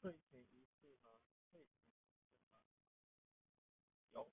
睡前一次吗？睡前什么？有。